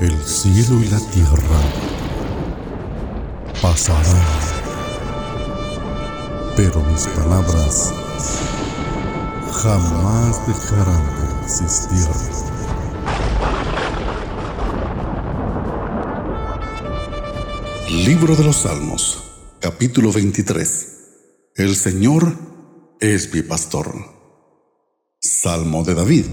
El cielo y la tierra pasarán, pero mis palabras jamás dejarán de existir. Libro de los Salmos, capítulo 23. El Señor es mi pastor. Salmo de David.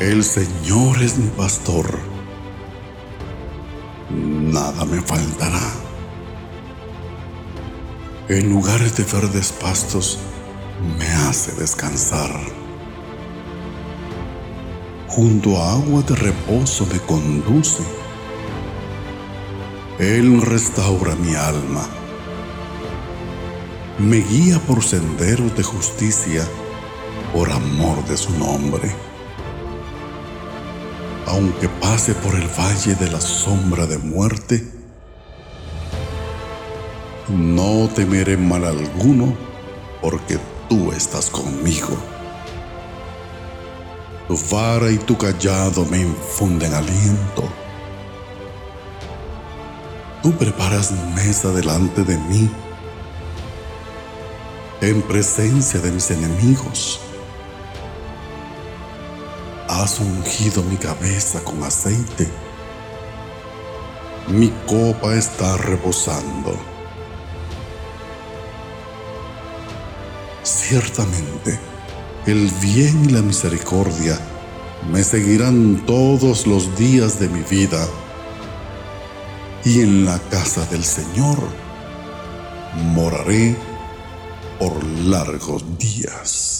El Señor es mi pastor. Nada me faltará. En lugares de verdes pastos me hace descansar. Junto a agua de reposo me conduce. Él restaura mi alma. Me guía por senderos de justicia por amor de su nombre aunque pase por el valle de la sombra de muerte, no temeré mal alguno, porque tú estás conmigo. Tu vara y tu callado me infunden aliento. Tú preparas mesa delante de mí, en presencia de mis enemigos has ungido mi cabeza con aceite. Mi copa está rebosando. Ciertamente, el bien y la misericordia me seguirán todos los días de mi vida, y en la casa del Señor moraré por largos días.